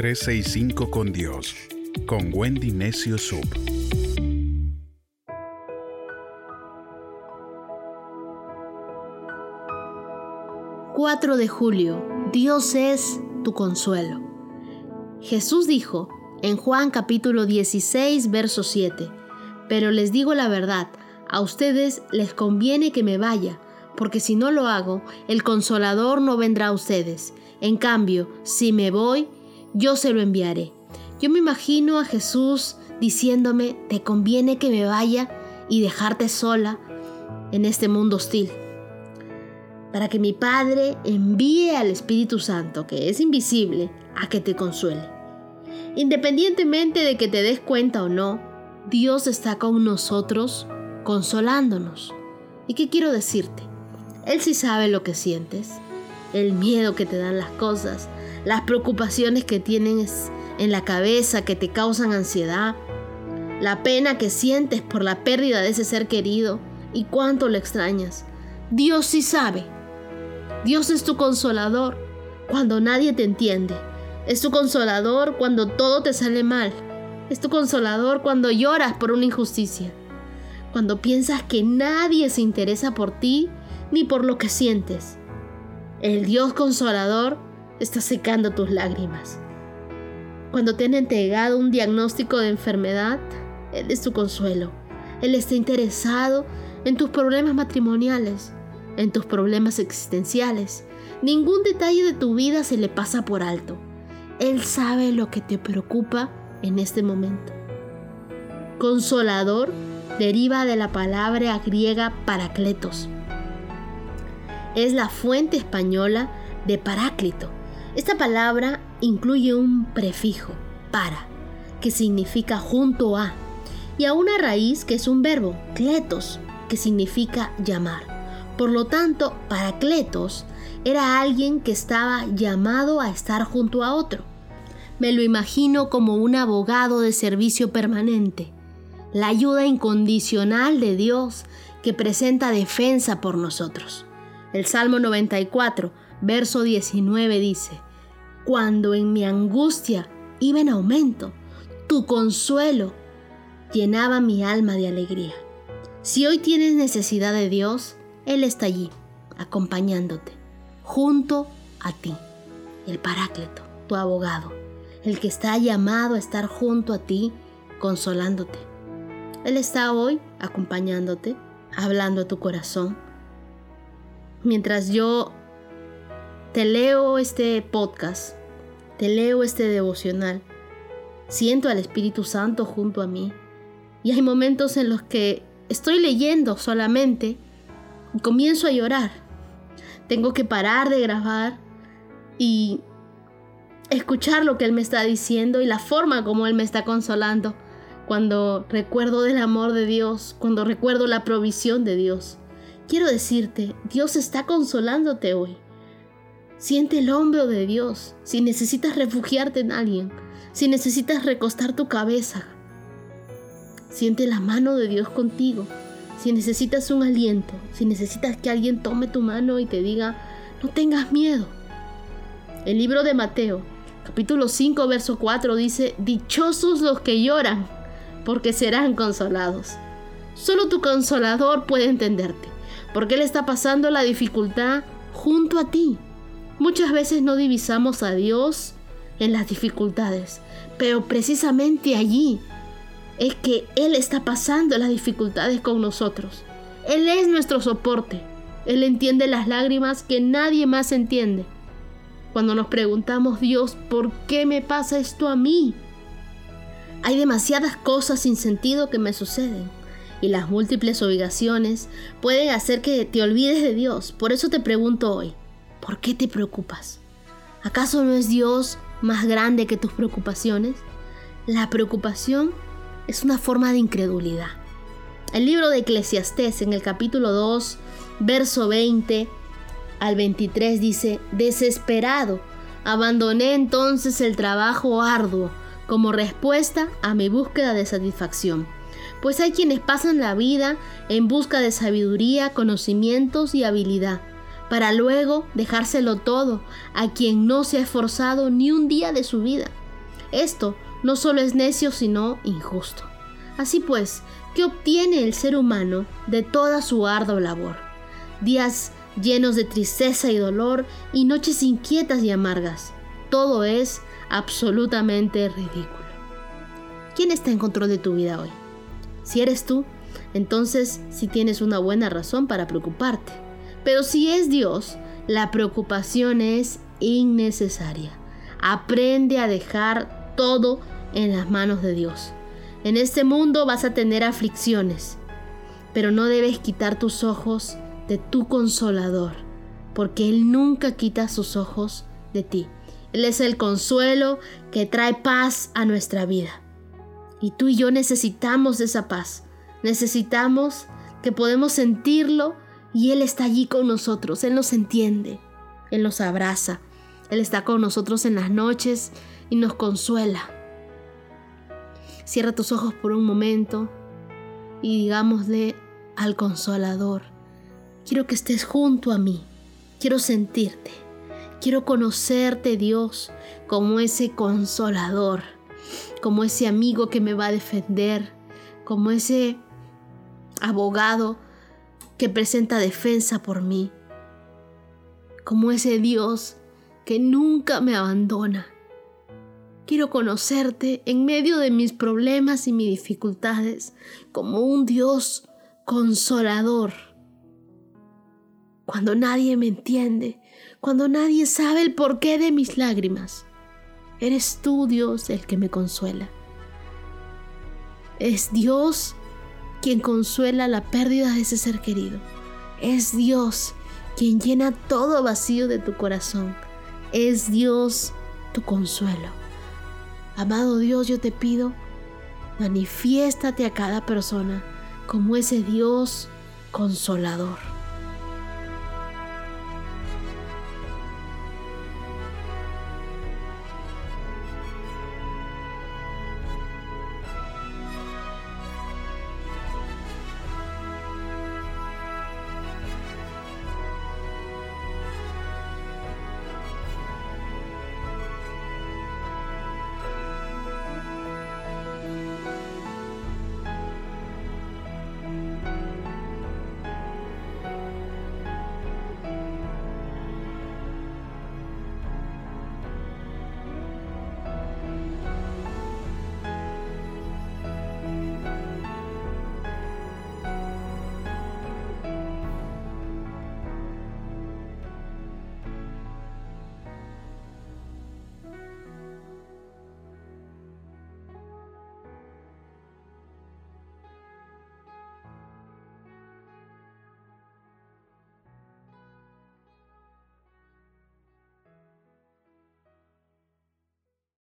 365 con Dios, con Wendy Necio Sub. ...4 de julio... ...Dios es tu consuelo... Jesús dijo... ...en Juan capítulo 16 verso 7... ...pero les digo la verdad... ...a ustedes les conviene que me vaya porque si no lo hago, el consolador no vendrá a ustedes. En cambio, si me voy, yo se lo enviaré. Yo me imagino a Jesús diciéndome, te conviene que me vaya y dejarte sola en este mundo hostil. Para que mi Padre envíe al Espíritu Santo, que es invisible, a que te consuele. Independientemente de que te des cuenta o no, Dios está con nosotros consolándonos. ¿Y qué quiero decirte? Él sí sabe lo que sientes, el miedo que te dan las cosas, las preocupaciones que tienes en la cabeza que te causan ansiedad, la pena que sientes por la pérdida de ese ser querido y cuánto lo extrañas. Dios sí sabe. Dios es tu consolador cuando nadie te entiende. Es tu consolador cuando todo te sale mal. Es tu consolador cuando lloras por una injusticia. Cuando piensas que nadie se interesa por ti ni por lo que sientes. El Dios consolador está secando tus lágrimas. Cuando te han entregado un diagnóstico de enfermedad, Él es tu consuelo. Él está interesado en tus problemas matrimoniales, en tus problemas existenciales. Ningún detalle de tu vida se le pasa por alto. Él sabe lo que te preocupa en este momento. Consolador deriva de la palabra griega paracletos, es la fuente española de Paráclito. Esta palabra incluye un prefijo, para, que significa junto a, y a una raíz que es un verbo, kletos, que significa llamar. Por lo tanto, Paracletos era alguien que estaba llamado a estar junto a otro. Me lo imagino como un abogado de servicio permanente, la ayuda incondicional de Dios que presenta defensa por nosotros. El Salmo 94, verso 19 dice, Cuando en mi angustia iba en aumento, tu consuelo llenaba mi alma de alegría. Si hoy tienes necesidad de Dios, Él está allí, acompañándote, junto a ti, el Paráclito, tu abogado, el que está llamado a estar junto a ti, consolándote. Él está hoy acompañándote, hablando a tu corazón, mientras yo te leo este podcast, te leo este devocional, siento al Espíritu Santo junto a mí. Y hay momentos en los que estoy leyendo solamente y comienzo a llorar. Tengo que parar de grabar y escuchar lo que Él me está diciendo y la forma como Él me está consolando. Cuando recuerdo del amor de Dios, cuando recuerdo la provisión de Dios. Quiero decirte, Dios está consolándote hoy. Siente el hombro de Dios si necesitas refugiarte en alguien, si necesitas recostar tu cabeza. Siente la mano de Dios contigo. Si necesitas un aliento, si necesitas que alguien tome tu mano y te diga, no tengas miedo. El libro de Mateo, capítulo 5, verso 4 dice, Dichosos los que lloran, porque serán consolados. Solo tu consolador puede entenderte porque Él está pasando la dificultad junto a ti. Muchas veces no divisamos a Dios en las dificultades, pero precisamente allí es que Él está pasando las dificultades con nosotros. Él es nuestro soporte. Él entiende las lágrimas que nadie más entiende. Cuando nos preguntamos, Dios, ¿por qué me pasa esto a mí? Hay demasiadas cosas sin sentido que me suceden y las múltiples obligaciones pueden hacer que te olvides de Dios. Por eso te pregunto hoy, ¿por qué te preocupas? ¿Acaso no es Dios más grande que tus preocupaciones? La preocupación es una forma de incredulidad. El libro de Eclesiastés en el capítulo 2, verso 20 al 23 dice, desesperado, abandoné entonces el trabajo arduo como respuesta a mi búsqueda de satisfacción pues hay quienes pasan la vida en busca de sabiduría, conocimientos y habilidad, para luego dejárselo todo a quien no se ha esforzado ni un día de su vida. Esto no solo es necio, sino injusto. Así pues, ¿qué obtiene el ser humano de toda su ardua labor? Días llenos de tristeza y dolor y noches inquietas y amargas. Todo es absolutamente ridículo. ¿Quién está en control de tu vida hoy? Si eres tú, entonces sí tienes una buena razón para preocuparte. Pero si es Dios, la preocupación es innecesaria. Aprende a dejar todo en las manos de Dios. En este mundo vas a tener aflicciones, pero no debes quitar tus ojos de tu consolador, porque Él nunca quita sus ojos de ti. Él es el consuelo que trae paz a nuestra vida. Y tú y yo necesitamos esa paz. Necesitamos que podemos sentirlo y Él está allí con nosotros. Él nos entiende. Él nos abraza. Él está con nosotros en las noches y nos consuela. Cierra tus ojos por un momento y digámosle al consolador, quiero que estés junto a mí, quiero sentirte, quiero conocerte Dios como ese consolador como ese amigo que me va a defender, como ese abogado que presenta defensa por mí, como ese Dios que nunca me abandona. Quiero conocerte en medio de mis problemas y mis dificultades como un Dios consolador. Cuando nadie me entiende, cuando nadie sabe el porqué de mis lágrimas, Eres tú, Dios, el que me consuela. Es Dios quien consuela la pérdida de ese ser querido. Es Dios quien llena todo vacío de tu corazón. Es Dios tu consuelo. Amado Dios, yo te pido, manifiéstate a cada persona como ese Dios consolador.